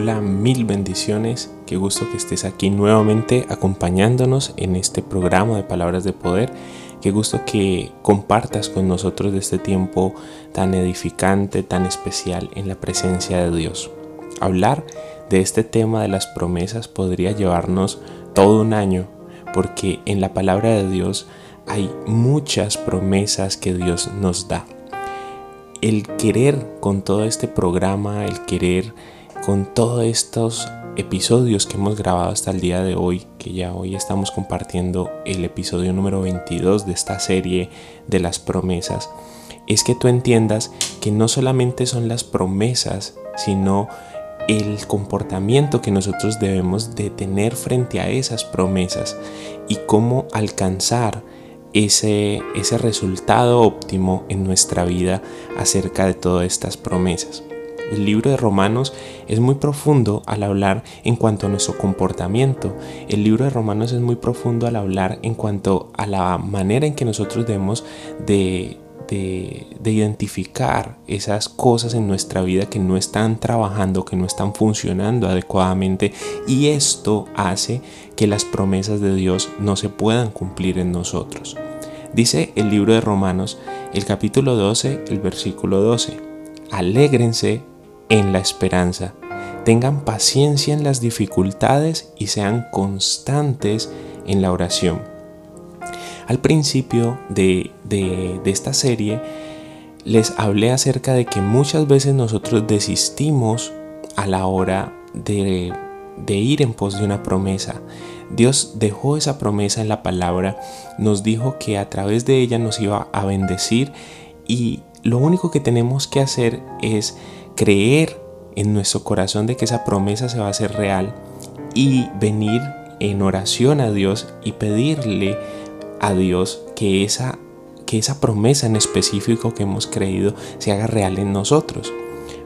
Hola, mil bendiciones. Qué gusto que estés aquí nuevamente acompañándonos en este programa de Palabras de Poder. Qué gusto que compartas con nosotros este tiempo tan edificante, tan especial en la presencia de Dios. Hablar de este tema de las promesas podría llevarnos todo un año, porque en la palabra de Dios hay muchas promesas que Dios nos da. El querer con todo este programa, el querer con todos estos episodios que hemos grabado hasta el día de hoy, que ya hoy estamos compartiendo el episodio número 22 de esta serie de las promesas, es que tú entiendas que no solamente son las promesas, sino el comportamiento que nosotros debemos de tener frente a esas promesas y cómo alcanzar ese, ese resultado óptimo en nuestra vida acerca de todas estas promesas. El libro de Romanos es muy profundo al hablar en cuanto a nuestro comportamiento. El libro de Romanos es muy profundo al hablar en cuanto a la manera en que nosotros debemos de, de, identificar esas cosas en nuestra vida que no están trabajando, que no están funcionando adecuadamente. Y esto hace que las promesas de Dios no se puedan cumplir en nosotros. Dice el libro de Romanos, el capítulo 12, el versículo 12. Alégrense en la esperanza. Tengan paciencia en las dificultades y sean constantes en la oración. Al principio de, esta serie les hablé acerca de que muchas veces nosotros desistimos a la hora de, de ir en pos de una promesa. Dios dejó esa promesa en la palabra, nos dijo que a través de ella nos iba a bendecir y lo único que tenemos que hacer es creer en nuestro corazón de que esa promesa se va a hacer real y venir en oración a Dios y pedirle a Dios que esa, que esa promesa en específico que hemos creído se haga real en nosotros.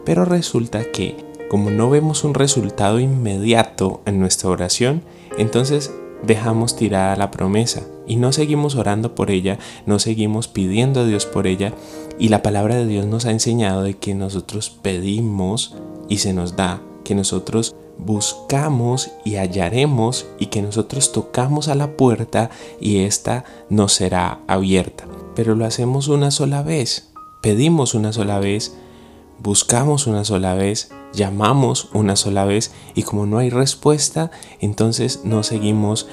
Pero resulta que como no vemos un resultado inmediato en nuestra oración, entonces dejamos tirada la promesa y no seguimos orando por ella, no seguimos pidiendo a Dios por ella y la palabra de Dios nos ha enseñado de que nosotros pedimos y se nos da, que nosotros buscamos y hallaremos y que nosotros tocamos a la puerta y ésta nos será abierta. Pero lo hacemos una sola vez, pedimos una sola vez, buscamos una sola vez, llamamos una sola vez y como no hay respuesta, entonces no seguimos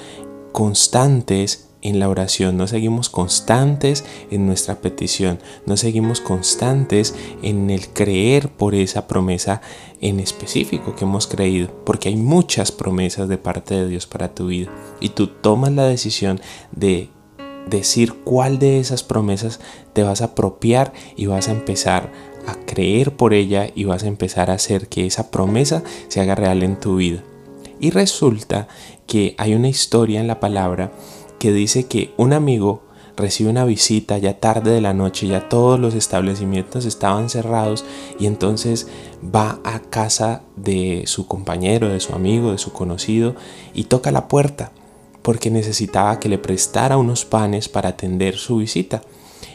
constantes en la oración, no seguimos constantes en nuestra petición, no seguimos constantes en el creer por esa promesa en específico que hemos creído, porque hay muchas promesas de parte de Dios para tu vida. Y tú tomas la decisión de decir cuál de esas promesas te vas a apropiar y vas a empezar a creer por ella y vas a empezar a hacer que esa promesa se haga real en tu vida. Y resulta que hay una historia en la palabra que dice que un amigo recibe una visita ya tarde de la noche, ya todos los establecimientos estaban cerrados y entonces va a casa de su compañero, de su amigo, de su conocido y toca la puerta porque necesitaba que le prestara unos panes para atender su visita.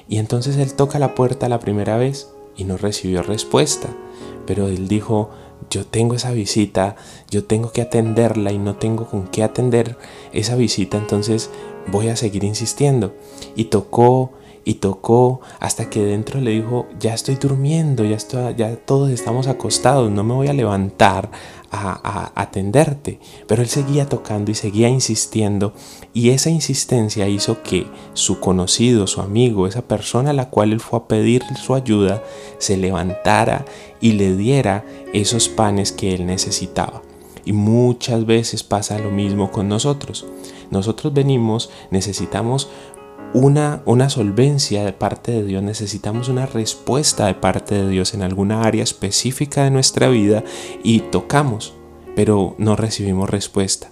Y entonces él toca la puerta la primera vez y no recibió respuesta, pero él dijo, yo tengo esa visita, yo tengo que atenderla y no tengo con qué atender esa visita, entonces voy a seguir insistiendo. Y tocó y tocó hasta que dentro le dijo, ya estoy durmiendo, ya, estoy, ya todos estamos acostados, no me voy a levantar a, atenderte. Pero él seguía tocando y seguía insistiendo y esa insistencia hizo que su conocido, su amigo, esa persona a la cual él fue a pedir su ayuda, se levantara y le diera esos panes que él necesitaba. Y muchas veces pasa lo mismo con nosotros. Nosotros venimos, necesitamos una, una solvencia de parte de Dios, necesitamos una respuesta de parte de Dios en alguna área específica de nuestra vida y tocamos, pero no recibimos respuesta.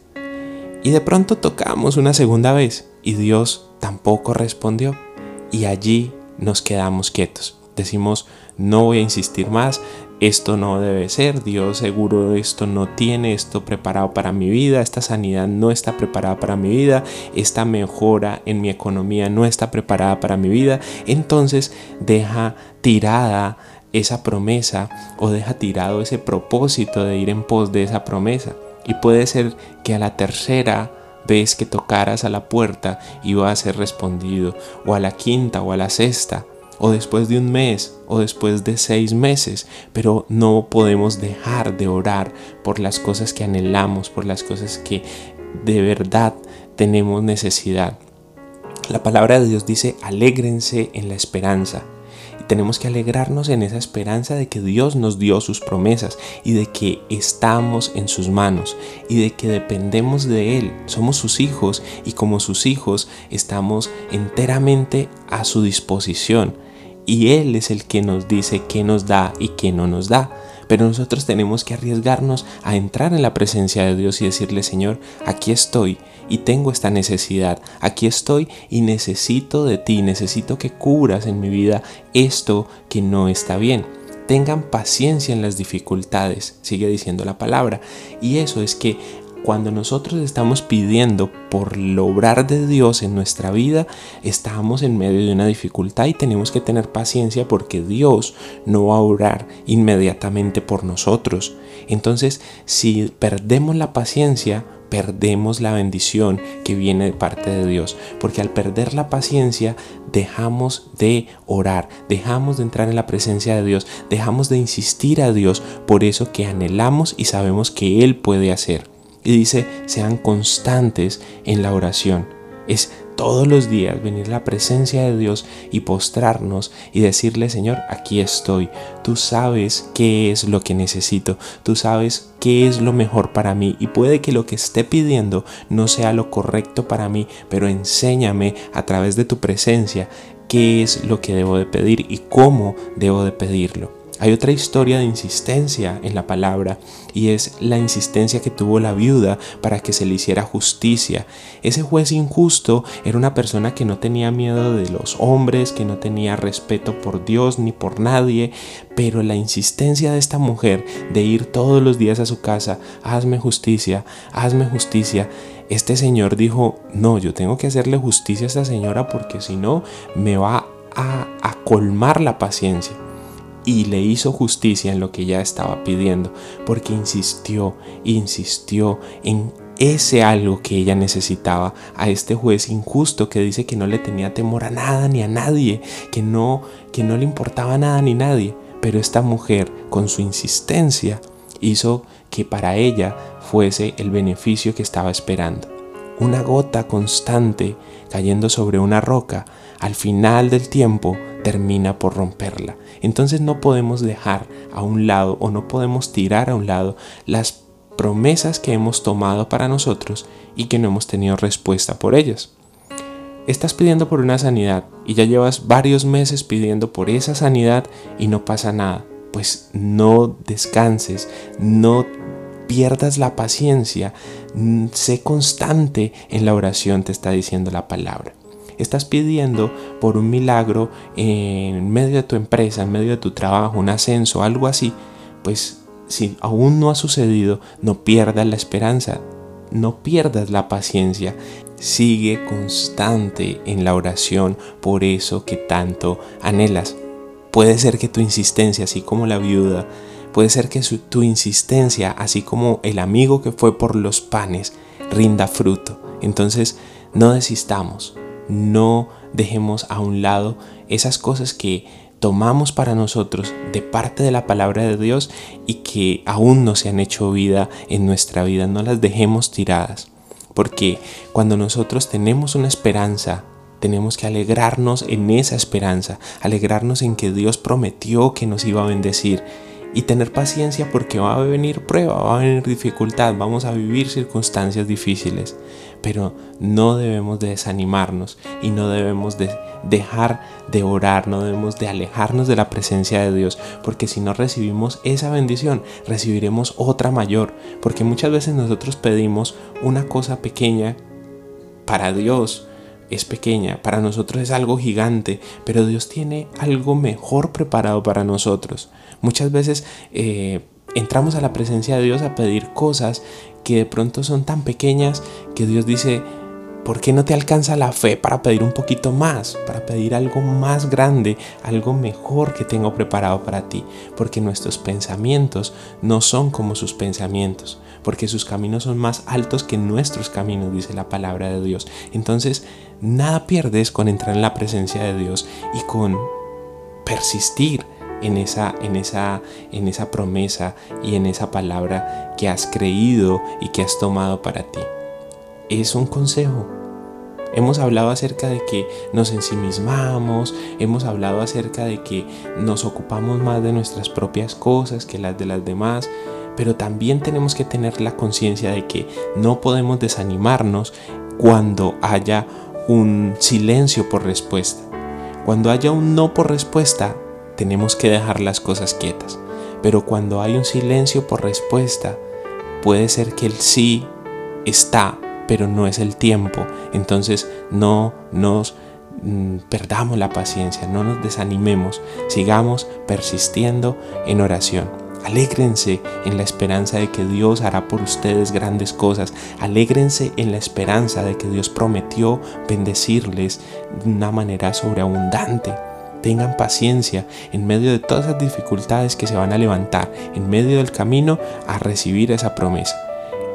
Y de pronto tocamos una segunda vez y Dios tampoco respondió. Y allí nos quedamos quietos. Decimos, no voy a insistir más, esto no debe ser, Dios seguro esto no tiene esto preparado para mi vida, esta sanidad no está preparada para mi vida, esta mejora en mi economía no está preparada para mi vida, entonces deja tirada esa promesa o deja tirado ese propósito de ir en pos de esa promesa. Y puede ser que a la tercera vez que tocaras a la puerta iba a ser respondido, o a la quinta o a la sexta, o después de un mes, o después de seis meses, pero no podemos dejar de orar por las cosas que anhelamos, por las cosas que de verdad tenemos necesidad. La palabra de Dios dice, alégrense en la esperanza tenemos que alegrarnos en esa esperanza de que Dios nos dio sus promesas y de que estamos en sus manos y de que dependemos de Él. Somos sus hijos y como sus hijos estamos enteramente a su disposición. Y Él es el que nos dice qué nos da y qué no nos da. Pero nosotros tenemos que arriesgarnos a entrar en la presencia de Dios y decirle, Señor, aquí estoy y tengo esta necesidad, aquí estoy y necesito de ti, necesito que cubras en mi vida esto que no está bien. Tengan paciencia en las dificultades, sigue diciendo la palabra. Y eso es que cuando nosotros estamos pidiendo por lograr de Dios en nuestra vida, estamos en medio de una dificultad y tenemos que tener paciencia porque Dios no va a orar inmediatamente por nosotros. Entonces, si perdemos la paciencia, perdemos la bendición que viene de parte de Dios. Porque al perder la paciencia, dejamos de orar, dejamos de entrar en la presencia de Dios, dejamos de insistir a Dios por eso que anhelamos y sabemos que Él puede hacer. Y dice, sean constantes en la oración. Es todos los días venir a la presencia de Dios y postrarnos y decirle, Señor, aquí estoy. Tú sabes qué es lo que necesito. Tú sabes qué es lo mejor para mí. Y puede que lo que esté pidiendo no sea lo correcto para mí, pero enséñame a través de tu presencia qué es lo que debo de pedir y cómo debo de pedirlo. Hay otra historia de insistencia en la palabra y es la insistencia que tuvo la viuda para que se le hiciera justicia. Ese juez injusto era una persona que no tenía miedo de los hombres, que no tenía respeto por Dios ni por nadie, pero la insistencia de esta mujer de ir todos los días a su casa, hazme justicia, hazme justicia, este señor dijo, no, yo tengo que hacerle justicia a esta señora porque si no me va a, a colmar la paciencia y le hizo justicia en lo que ya estaba pidiendo, porque insistió, insistió en ese algo que ella necesitaba a este juez injusto que dice que no le tenía temor a nada ni a nadie, que no que no le importaba nada ni nadie, pero esta mujer con su insistencia hizo que para ella fuese el beneficio que estaba esperando. Una gota constante cayendo sobre una roca al final del tiempo termina por romperla. Entonces no podemos dejar a un lado o no podemos tirar a un lado las promesas que hemos tomado para nosotros y que no hemos tenido respuesta por ellas. Estás pidiendo por una sanidad y ya llevas varios meses pidiendo por esa sanidad y no pasa nada. Pues no descanses, no pierdas la paciencia, sé constante en la oración, te está diciendo la palabra estás pidiendo por un milagro en medio de tu empresa, en medio de tu trabajo, un ascenso, algo así, pues si aún no ha sucedido, no pierdas la esperanza, no pierdas la paciencia, sigue constante en la oración por eso que tanto anhelas. Puede ser que tu insistencia, así como la viuda, puede ser que tu insistencia, así como el amigo que fue por los panes, rinda fruto. Entonces, no desistamos, no dejemos a un lado esas cosas que tomamos para nosotros de parte de la palabra de Dios y que aún no se han hecho vida en nuestra vida, no las dejemos tiradas. Porque cuando nosotros tenemos una esperanza, tenemos que alegrarnos en esa esperanza, alegrarnos en que Dios prometió que nos iba a bendecir y tener paciencia porque va a venir prueba, va a venir dificultad, vamos a vivir circunstancias difíciles pero no debemos de desanimarnos y no debemos de dejar de orar, no debemos de alejarnos de la presencia de Dios, porque si no recibimos esa bendición, recibiremos otra mayor, porque muchas veces nosotros pedimos una cosa pequeña para Dios, es pequeña, para nosotros es algo gigante, pero Dios tiene algo mejor preparado para nosotros. Muchas veces eh, entramos a la presencia de Dios a pedir cosas que de pronto son tan pequeñas que Dios dice, ¿por qué no te alcanza la fe para pedir un poquito más, para pedir algo más grande, algo mejor que tengo preparado para ti? Porque nuestros pensamientos no son como sus pensamientos, porque sus caminos son más altos que nuestros caminos, dice la palabra de Dios. Entonces, nada pierdes con entrar en la presencia de Dios y con persistir en esa, en esa, en esa promesa y en esa palabra que has creído y que has tomado para ti. Es un consejo. Hemos hablado acerca de que nos ensimismamos, hemos hablado acerca de que nos ocupamos más de nuestras propias cosas que las de las demás, pero también tenemos que tener la conciencia de que no podemos desanimarnos cuando haya un silencio por respuesta. Cuando haya un no por respuesta, tenemos que dejar las cosas quietas. Pero cuando hay un silencio por respuesta, puede ser que el sí está, pero no es el tiempo. Entonces no nos mm, perdamos la paciencia, no nos desanimemos, sigamos persistiendo en oración. Alégrense en la esperanza de que Dios hará por ustedes grandes cosas. Alégrense en la esperanza de que Dios prometió bendecirles de una manera sobreabundante. Tengan paciencia en medio de todas las dificultades que se van a levantar, en medio del camino a recibir esa promesa.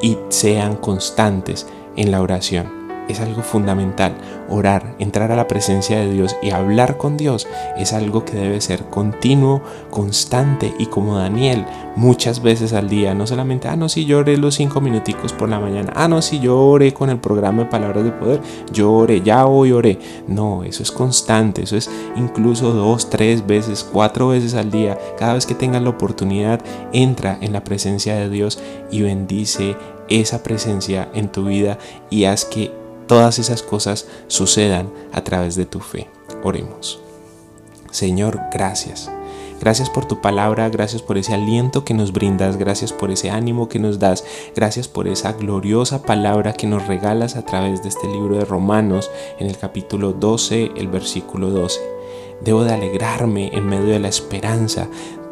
Y sean constantes en la oración es algo fundamental. Orar, entrar a la presencia de Dios y hablar con Dios es algo que debe ser continuo, constante y como Daniel, muchas veces al día. No solamente, ah, no, si yo oré los cinco minuticos por la mañana, ah, no, si yo oré con el programa de palabras de poder, yo oré, ya hoy oré. No, eso es constante, eso es incluso dos, tres veces, cuatro veces al día. Cada vez que tengas la oportunidad, entra en la presencia de Dios y bendice esa presencia en tu vida y haz que todas esas cosas sucedan a través de tu fe. Oremos. Señor, gracias. Gracias por tu palabra, gracias por ese aliento que nos brindas, gracias por ese ánimo que nos das, gracias por esa gloriosa palabra que nos regalas a través de este libro de Romanos en el capítulo 12, el versículo 12. Debo de alegrarme en medio de la esperanza,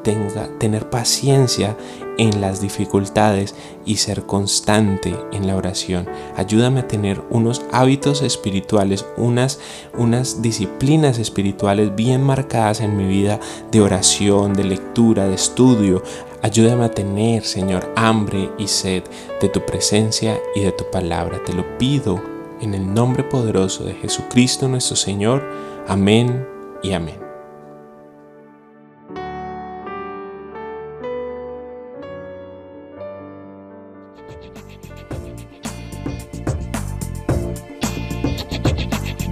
tenga, tener paciencia en las dificultades y ser constante en la oración. Ayúdame a tener unos hábitos espirituales, unas, unas disciplinas espirituales bien marcadas en mi vida de oración, de lectura, de estudio. Ayúdame a tener, Señor, hambre y sed de tu presencia y de tu palabra. Te lo pido en el nombre poderoso de Jesucristo nuestro Señor. Amén y amén.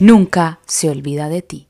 nunca se olvida de ti.